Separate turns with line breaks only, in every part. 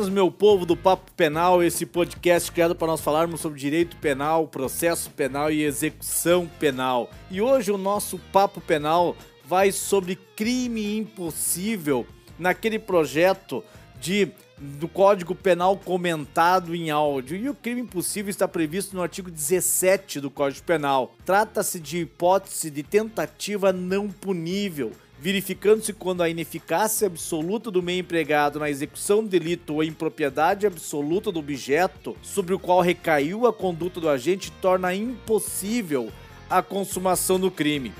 Caros meu povo do Papo Penal, esse podcast criado para nós falarmos sobre direito penal, processo penal e execução penal. E hoje o nosso Papo Penal vai sobre crime impossível naquele projeto de do Código Penal comentado em áudio. E o crime impossível está previsto no artigo 17 do Código Penal. Trata-se de hipótese de tentativa não punível verificando-se quando a ineficácia absoluta do meio empregado na execução do delito ou a impropriedade absoluta do objeto sobre o qual recaiu a conduta do agente torna impossível a consumação do crime.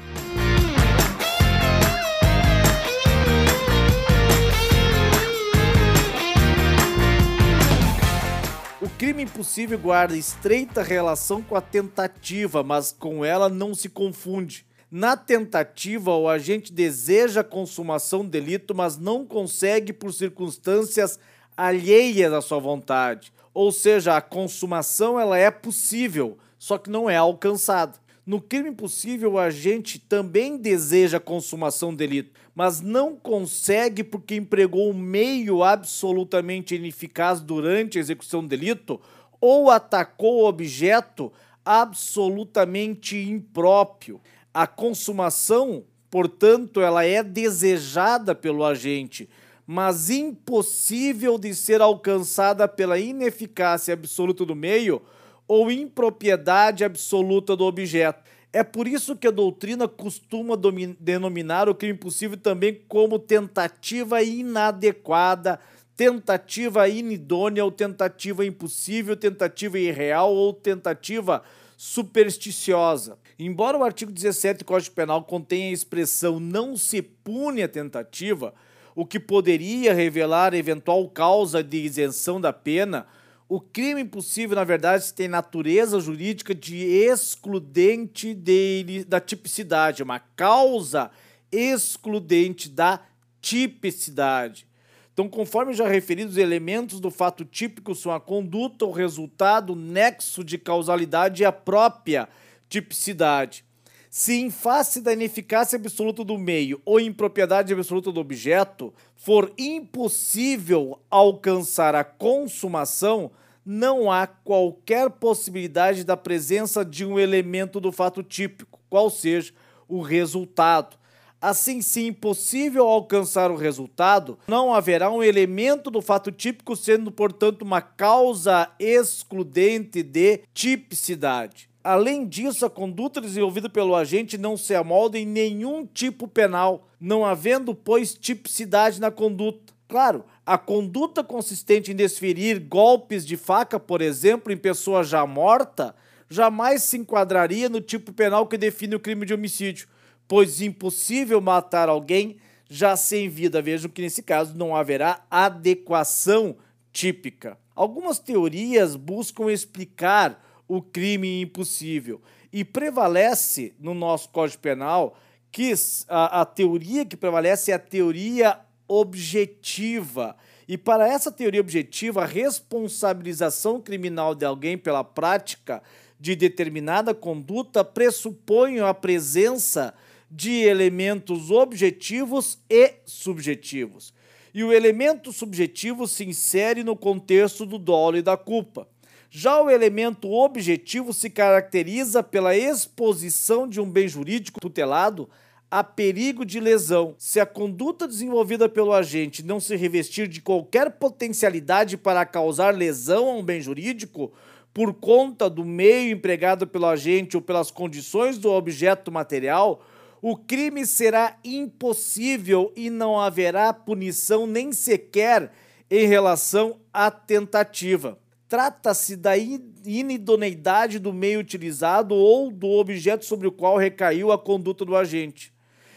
O crime impossível guarda estreita relação com a tentativa, mas com ela não se confunde. Na tentativa, o agente deseja a consumação do delito, mas não consegue por circunstâncias alheias à sua vontade. Ou seja, a consumação ela é possível, só que não é alcançada. No crime impossível, o agente também deseja a consumação do delito, mas não consegue porque empregou um meio absolutamente ineficaz durante a execução do delito ou atacou o objeto absolutamente impróprio. A consumação, portanto, ela é desejada pelo agente, mas impossível de ser alcançada pela ineficácia absoluta do meio ou impropriedade absoluta do objeto. É por isso que a doutrina costuma denominar o crime impossível também como tentativa inadequada, tentativa inidônea ou tentativa impossível, tentativa irreal ou tentativa supersticiosa. Embora o artigo 17 do Código Penal contenha a expressão não se pune a tentativa, o que poderia revelar eventual causa de isenção da pena, o crime impossível, na verdade, tem natureza jurídica de excludente de, da tipicidade, uma causa excludente da tipicidade. Então, conforme já referido, os elementos do fato típico são a conduta, o resultado, o nexo de causalidade e a própria tipicidade. Se em face da ineficácia absoluta do meio ou impropriedade absoluta do objeto for impossível alcançar a consumação, não há qualquer possibilidade da presença de um elemento do fato típico, qual seja o resultado. Assim, se impossível alcançar o resultado, não haverá um elemento do fato típico sendo, portanto, uma causa excludente de tipicidade. Além disso, a conduta desenvolvida pelo agente não se amolda em nenhum tipo penal, não havendo, pois, tipicidade na conduta. Claro, a conduta consistente em desferir golpes de faca, por exemplo, em pessoa já morta, jamais se enquadraria no tipo penal que define o crime de homicídio pois impossível matar alguém já sem vida. Vejam que nesse caso não haverá adequação típica. Algumas teorias buscam explicar o crime impossível e prevalece no nosso Código Penal que a, a teoria que prevalece é a teoria objetiva. E para essa teoria objetiva, a responsabilização criminal de alguém pela prática de determinada conduta pressupõe a presença de elementos objetivos e subjetivos. E o elemento subjetivo se insere no contexto do dolo e da culpa. Já o elemento objetivo se caracteriza pela exposição de um bem jurídico tutelado a perigo de lesão. Se a conduta desenvolvida pelo agente não se revestir de qualquer potencialidade para causar lesão a um bem jurídico, por conta do meio empregado pelo agente ou pelas condições do objeto material, o crime será impossível e não haverá punição nem sequer em relação à tentativa. Trata-se da inidoneidade do meio utilizado ou do objeto sobre o qual recaiu a conduta do agente.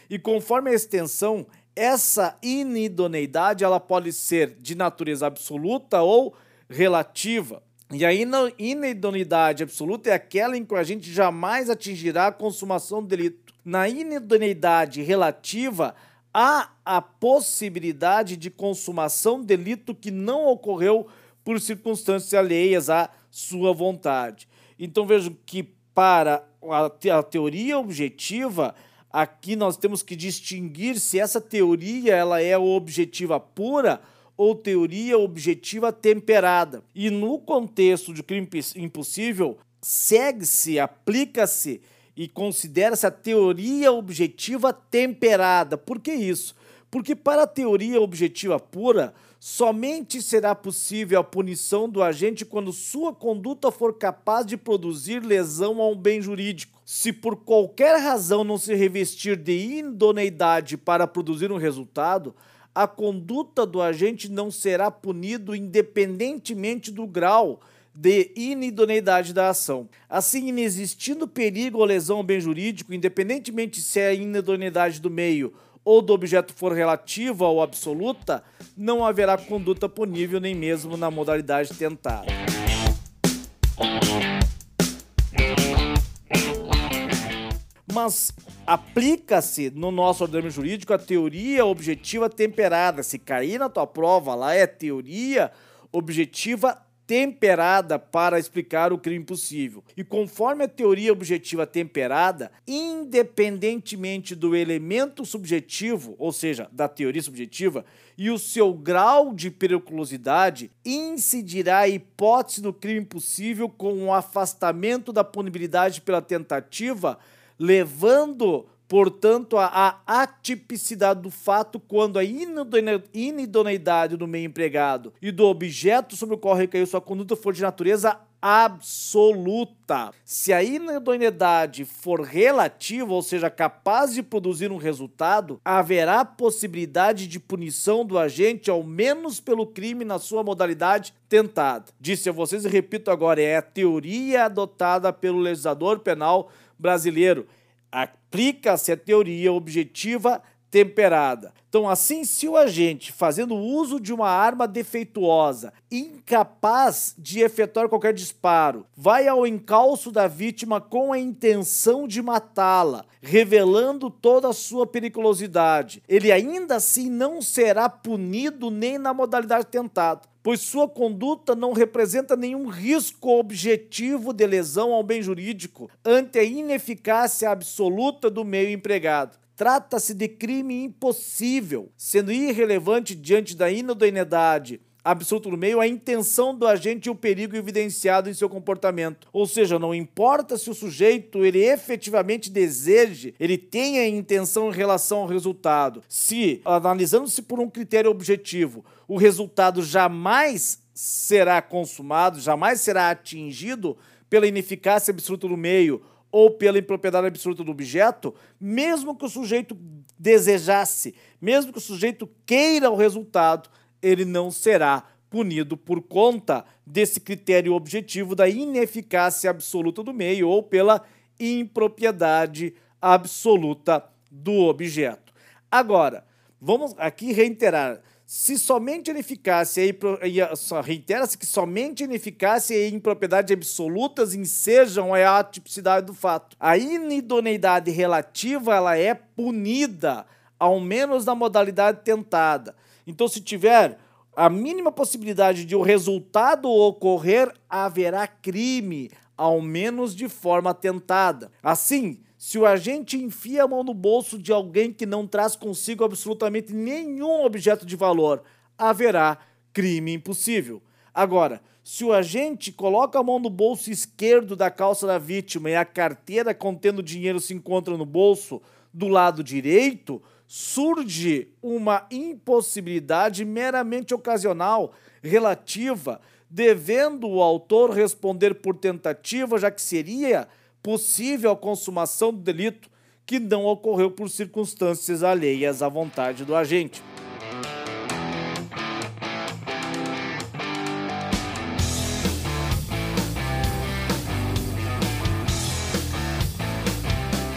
E conforme a extensão, essa inidoneidade ela pode ser de natureza absoluta ou relativa. E a inidoneidade absoluta é aquela em que o agente jamais atingirá a consumação do delito na inidoneidade relativa há a possibilidade de consumação de delito que não ocorreu por circunstâncias alheias à sua vontade. Então vejam que para a teoria objetiva, aqui nós temos que distinguir se essa teoria ela é objetiva pura ou teoria objetiva temperada. E no contexto de crime impossível, segue-se, aplica-se e considera-se a teoria objetiva temperada. Por que isso? Porque para a teoria objetiva pura, somente será possível a punição do agente quando sua conduta for capaz de produzir lesão a um bem jurídico. Se por qualquer razão não se revestir de idoneidade para produzir um resultado, a conduta do agente não será punido independentemente do grau de inidoneidade da ação. Assim, inexistindo perigo ou lesão ao bem jurídico, independentemente se a inidoneidade do meio ou do objeto for relativa ou absoluta, não haverá conduta punível nem mesmo na modalidade tentada. Mas aplica-se no nosso ordenamento jurídico a teoria objetiva temperada. Se cair na tua prova lá é teoria objetiva temperada para explicar o crime possível. E conforme a teoria objetiva temperada, independentemente do elemento subjetivo, ou seja, da teoria subjetiva, e o seu grau de periculosidade, incidirá a hipótese do crime possível com o afastamento da punibilidade pela tentativa, levando Portanto, a, atipicidade do fato quando a inidoneidade do meio empregado e do objeto sobre o qual recaiu sua conduta for de natureza absoluta. Se a inidoneidade for relativa, ou seja, capaz de produzir um resultado, haverá possibilidade de punição do agente, ao menos pelo crime na sua modalidade tentada. Disse a vocês e repito agora: é a teoria adotada pelo legislador penal brasileiro aplica-se a teoria objetiva temperada. Então, assim, se o agente, fazendo uso de uma arma defeituosa, incapaz de efetuar qualquer disparo, vai ao encalço da vítima com a intenção de matá-la, revelando toda a sua periculosidade, ele ainda assim não será punido nem na modalidade tentada pois sua conduta não representa nenhum risco objetivo de lesão ao bem jurídico ante a ineficácia absoluta do meio empregado. Trata-se de crime impossível, sendo irrelevante diante da inodoneidade absoluto no meio a intenção do agente e o perigo evidenciado em seu comportamento. Ou seja, não importa se o sujeito ele efetivamente deseje, ele tenha intenção em relação ao resultado. Se, analisando-se por um critério objetivo, o resultado jamais será consumado, jamais será atingido pela ineficácia absoluta do meio ou pela impropriedade absoluta do objeto, mesmo que o sujeito desejasse, mesmo que o sujeito queira o resultado, ele não será punido por conta desse critério objetivo da ineficácia absoluta do meio ou pela impropriedade absoluta do objeto. Agora, vamos aqui reiterar. Se somente ineficácia e reitera-se que somente ineficácia e impropriedade absolutas ensejam a atipicidade do fato. A inidoneidade relativa ela é punida, ao menos na modalidade tentada. Então, se tiver a mínima possibilidade de o resultado ocorrer, haverá crime, ao menos de forma tentada. Assim, se o agente enfia a mão no bolso de alguém que não traz consigo absolutamente nenhum objeto de valor, haverá crime impossível. Agora, se o agente coloca a mão no bolso esquerdo da calça da vítima e a carteira contendo dinheiro se encontra no bolso do lado direito, surge uma impossibilidade meramente ocasional, relativa, devendo o autor responder por tentativa, já que seria possível a consumação do delito que não ocorreu por circunstâncias alheias à vontade do agente.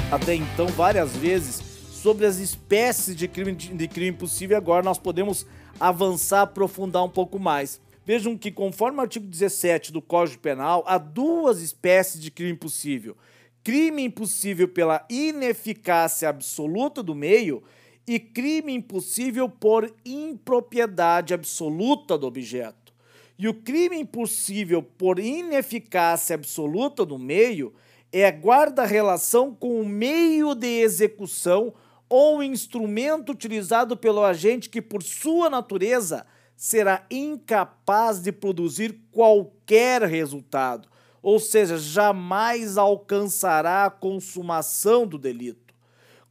Até então, várias vezes, sobre as espécies de crime, de crime possível. Agora nós podemos avançar, aprofundar um pouco mais. Vejam que, conforme o artigo 17 do Código Penal, há duas espécies de crime possível: crime impossível pela ineficácia absoluta do meio e crime impossível por impropriedade absoluta do objeto. E o crime impossível por ineficácia absoluta do meio é guarda-relação com o meio de execução ou instrumento utilizado pelo agente que, por sua natureza, será incapaz de produzir qualquer resultado, ou seja, jamais alcançará a consumação do delito.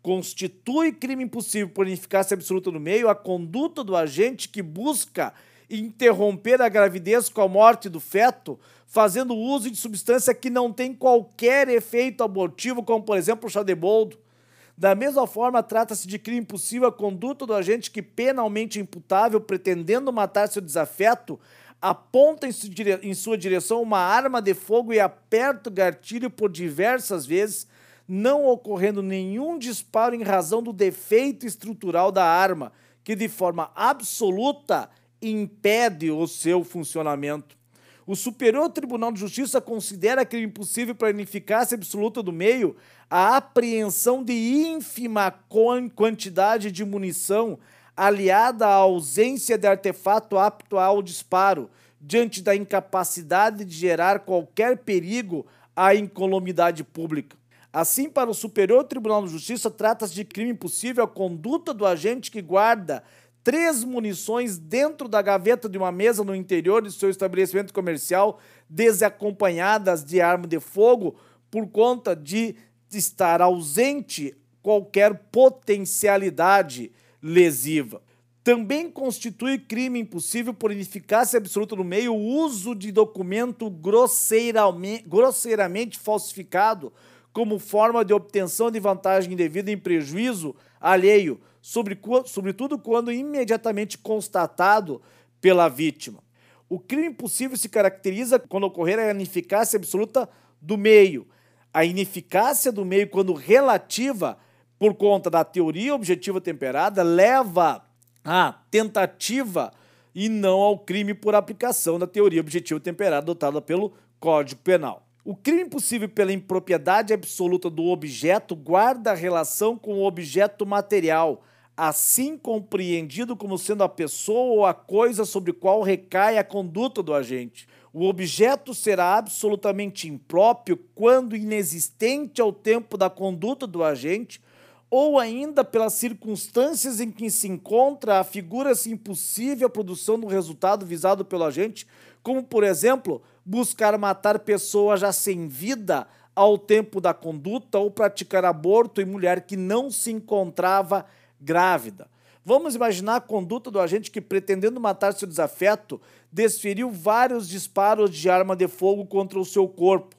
Constitui crime impossível por ineficácia absoluta no meio a conduta do agente que busca interromper a gravidez com a morte do feto, fazendo uso de substância que não tem qualquer efeito abortivo, como por exemplo o chá de boldo. Da mesma forma, trata-se de crime impossível a conduta do agente que, penalmente imputável, pretendendo matar seu desafeto, aponta em sua direção uma arma de fogo e aperta o gatilho por diversas vezes, não ocorrendo nenhum disparo em razão do defeito estrutural da arma, que de forma absoluta impede o seu funcionamento. O Superior Tribunal de Justiça considera crime impossível para ineficácia absoluta do meio a apreensão de ínfima quantidade de munição aliada à ausência de artefato apto ao disparo, diante da incapacidade de gerar qualquer perigo à incolumidade pública. Assim, para o Superior Tribunal de Justiça, trata-se de crime impossível a conduta do agente que guarda três munições dentro da gaveta de uma mesa no interior de seu estabelecimento comercial, desacompanhadas de arma de fogo, por conta de estar ausente qualquer potencialidade lesiva. Também constitui crime impossível por ineficácia absoluta no meio o uso de documento grosseiramente, grosseiramente falsificado como forma de obtenção de vantagem indevida em prejuízo alheio, sobre, sobretudo quando imediatamente constatado pela vítima. O crime impossível se caracteriza quando ocorrer a ineficácia absoluta do meio. A ineficácia do meio, quando relativa por conta da teoria objetiva temperada, leva à tentativa e não ao crime por aplicação da teoria objetiva temperada adotada pelo Código Penal. O crime impossível pela impropriedade absoluta do objeto guarda relação com o objeto material, assim compreendido como sendo a pessoa ou a coisa sobre qual recai a conduta do agente. O objeto será absolutamente impróprio quando inexistente ao tempo da conduta do agente, ou ainda pelas circunstâncias em que se encontra, afigura-se impossível a produção do resultado visado pelo agente, como, por exemplo, buscar matar pessoa já sem vida ao tempo da conduta ou praticar aborto em mulher que não se encontrava grávida. Vamos imaginar a conduta do agente que, pretendendo matar seu desafeto, desferiu vários disparos de arma de fogo contra o seu corpo,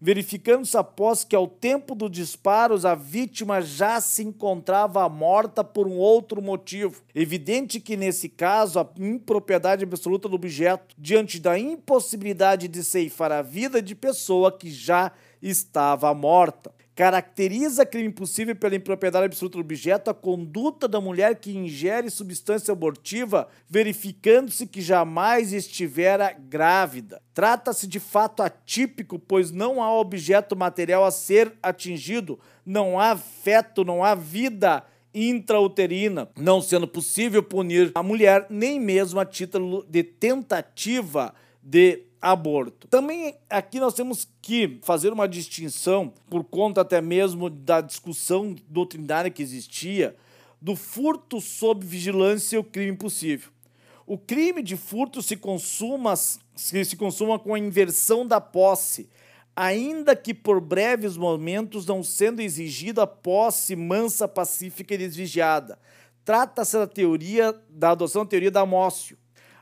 verificando-se após que, ao tempo dos disparos, a vítima já se encontrava morta por um outro motivo. Evidente que, nesse caso, a impropriedade absoluta do objeto, diante da impossibilidade de ceifar a vida de pessoa que já estava morta. Caracteriza crime impossível pela impropriedade absoluta do objeto a conduta da mulher que ingere substância abortiva, verificando-se que jamais estivera grávida. Trata-se de fato atípico, pois não há objeto material a ser atingido, não há feto, não há vida intrauterina, não sendo possível punir a mulher nem mesmo a título de tentativa de aborto. Também aqui nós temos que fazer uma distinção, por conta até mesmo da discussão doutrinária que existia, do furto sob vigilância e o crime impossível. O crime de furto se consuma, se, consuma com a inversão da posse, ainda que por breves momentos não sendo exigida posse mansa, pacífica e desvigiada. Trata-se da teoria da adoção da teoria da Amócio.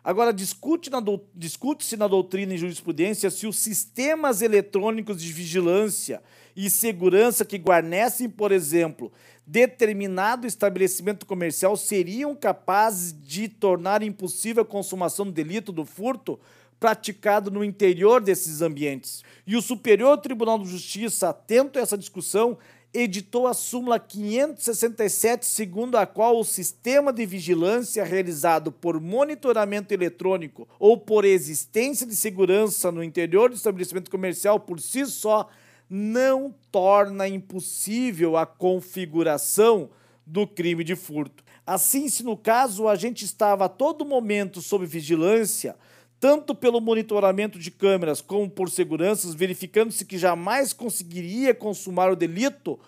Agora, discute-se na, discute na doutrina e jurisprudência se os sistemas eletrônicos de vigilância e segurança que guarnecem, por exemplo, determinado estabelecimento comercial seriam capazes de tornar impossível a consumação do delito do furto praticado no interior desses ambientes. E o Superior Tribunal de Justiça, atento a essa discussão, editou a súmula 567, segundo a qual o sistema de vigilância realizado por monitoramento eletrônico ou por existência de segurança no interior do estabelecimento comercial por si só não torna impossível a configuração do crime de furto. Assim, se no caso o agente estava a todo momento sob vigilância, tanto pelo monitoramento de câmeras como por seguranças, verificando-se que jamais conseguiria consumar o delito,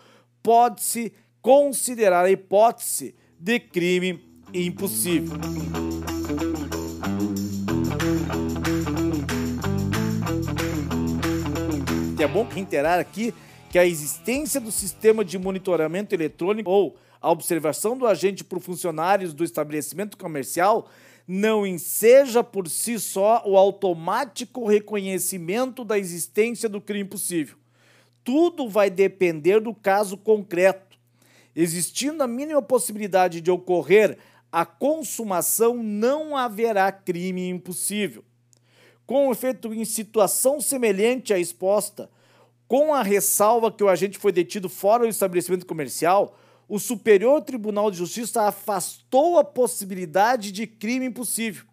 pode-se considerar a hipótese de crime impossível. É bom reiterar aqui que a existência do sistema de monitoramento eletrônico ou a observação do agente por funcionários do estabelecimento comercial não enseja por si só o automático reconhecimento da existência do crime possível. Tudo vai depender do caso concreto. Existindo a mínima possibilidade de ocorrer a consumação, não haverá crime impossível. Com efeito, em situação semelhante à exposta, com a ressalva que o agente foi detido fora do estabelecimento comercial, o Superior Tribunal de Justiça afastou a possibilidade de crime impossível.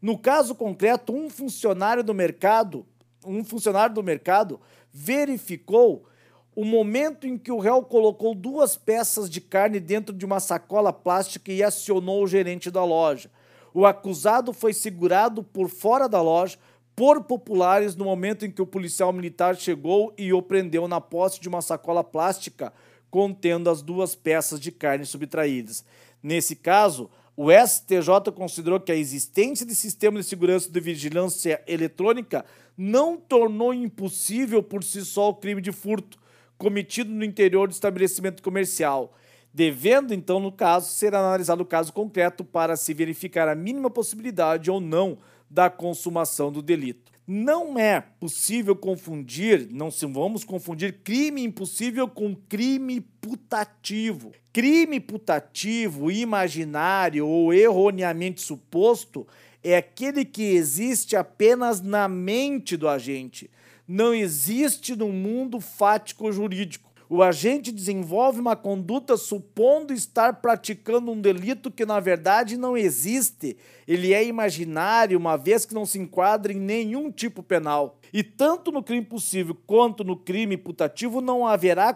No caso concreto, um funcionário do mercado, um funcionário do mercado verificou o momento em que o réu colocou duas peças de carne dentro de uma sacola plástica e acionou o gerente da loja. O acusado foi segurado por fora da loja por populares no momento em que o policial militar chegou e o prendeu na posse de uma sacola plástica contendo as duas peças de carne subtraídas. Nesse caso, o STJ considerou que a existência de sistema de segurança de vigilância eletrônica não tornou impossível por si só o crime de furto cometido no interior do estabelecimento comercial, devendo então, no caso, ser analisado o caso concreto para se verificar a mínima possibilidade ou não da consumação do delito. Não é possível confundir, não se vamos confundir crime impossível com crime putativo. Crime putativo, imaginário ou erroneamente suposto é aquele que existe apenas na mente do agente. Não existe no mundo fático jurídico o agente desenvolve uma conduta supondo estar praticando um delito que na verdade não existe. Ele é imaginário, uma vez que não se enquadra em nenhum tipo penal. E tanto no crime possível quanto no crime putativo não haverá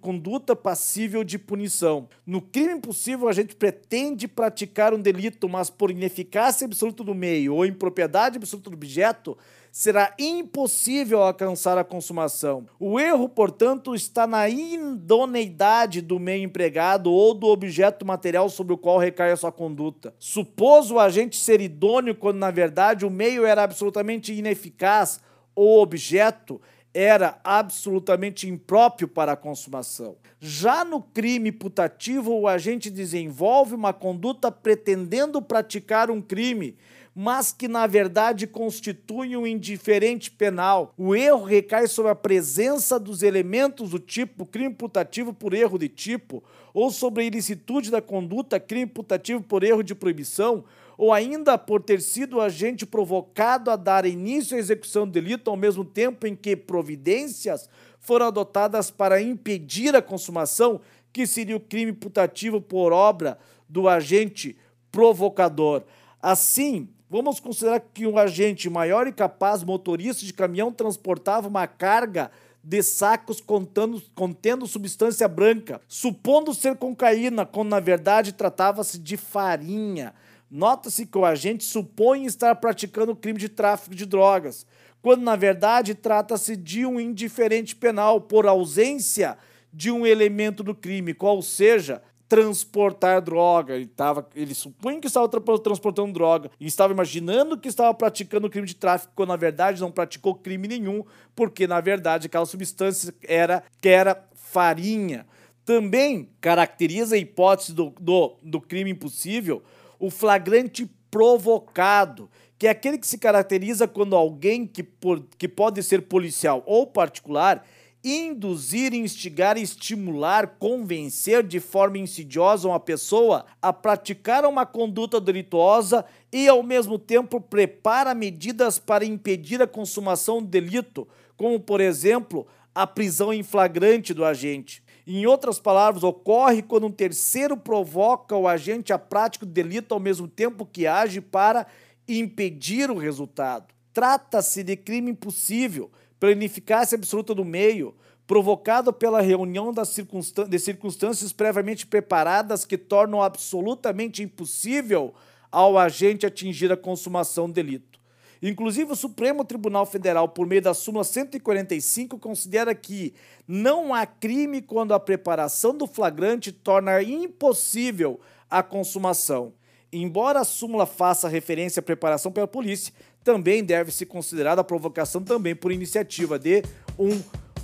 conduta passível de punição. No crime possível, a gente pretende praticar um delito, mas por ineficácia absoluta do meio ou impropriedade absoluta do objeto, será impossível alcançar a consumação. O erro, portanto, está na idoneidade do meio empregado ou do objeto material sobre o qual recai a sua conduta. Supôs o agente ser idôneo quando, na verdade, o meio era absolutamente ineficaz ou o objeto era absolutamente impróprio para a consumação. Já no crime putativo, o agente desenvolve uma conduta pretendendo praticar um crime mas que na verdade constituem um indiferente penal. O erro recai sobre a presença dos elementos do tipo crime putativo por erro de tipo, ou sobre a ilicitude da conduta crime putativo por erro de proibição, ou ainda por ter sido o agente provocado a dar início à execução do delito ao mesmo tempo em que providências foram adotadas para impedir a consumação, que seria o crime putativo por obra do agente provocador. Assim, Vamos considerar que um agente maior e capaz, motorista de caminhão, transportava uma carga de sacos contando, contendo substância branca, supondo ser cocaína, quando na verdade tratava-se de farinha. Nota-se que o agente supõe estar praticando crime de tráfico de drogas, quando na verdade trata-se de um indiferente penal por ausência de um elemento do crime, qual seja, transportar droga. Ele, tava, ele supunha que estava tra transportando droga e estava imaginando que estava praticando crime de tráfico, quando na verdade não praticou crime nenhum, porque na verdade aquela substância era que era farinha. Também caracteriza a hipótese do, do, do crime impossível o flagrante provocado, que é aquele que se caracteriza quando alguém que, por, que pode ser policial ou particular induzir, instigar, estimular, convencer de forma insidiosa uma pessoa a praticar uma conduta delituosa e, ao mesmo tempo, prepara medidas para impedir a consumação do delito, como, por exemplo, a prisão em flagrante do agente. Em outras palavras, ocorre quando um terceiro provoca o agente a prática do delito ao mesmo tempo que age para impedir o resultado. Trata-se de crime impossível pela ineficácia absoluta do meio, provocado pela reunião das circunstâncias, de circunstâncias previamente preparadas que tornam absolutamente impossível ao agente atingir a consumação do delito. Inclusive, o Supremo Tribunal Federal, por meio da súmula 145, considera que não há crime quando a preparação do flagrante torna impossível a consumação. Embora a súmula faça referência à preparação pela polícia, também deve ser considerada a provocação também por iniciativa de um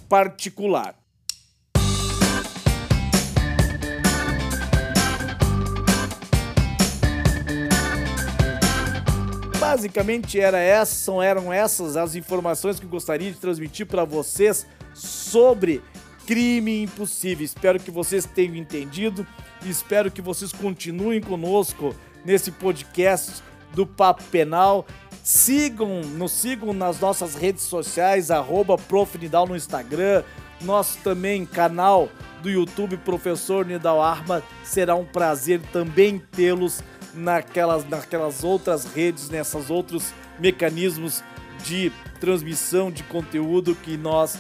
particular. Basicamente era essa, eram essas as informações que gostaria de transmitir para vocês sobre crime impossível. Espero que vocês tenham entendido e espero que vocês continuem conosco nesse podcast do Papo Penal. Sigam, nos sigam nas nossas redes sociais, arroba Nidal no Instagram, nosso também canal do YouTube Professor Nidal Arma. Será um prazer também tê-los naquelas, naquelas outras redes, nessas outros mecanismos de transmissão de conteúdo que nós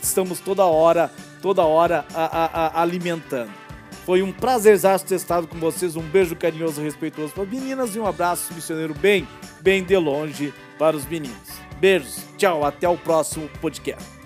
estamos toda hora, toda hora a, a, a alimentando. Foi um prazer ter estado com vocês. Um beijo carinhoso e respeitoso para as meninas e um abraço missioneiro bem, bem de longe para os meninos. Beijos, tchau, até o próximo podcast.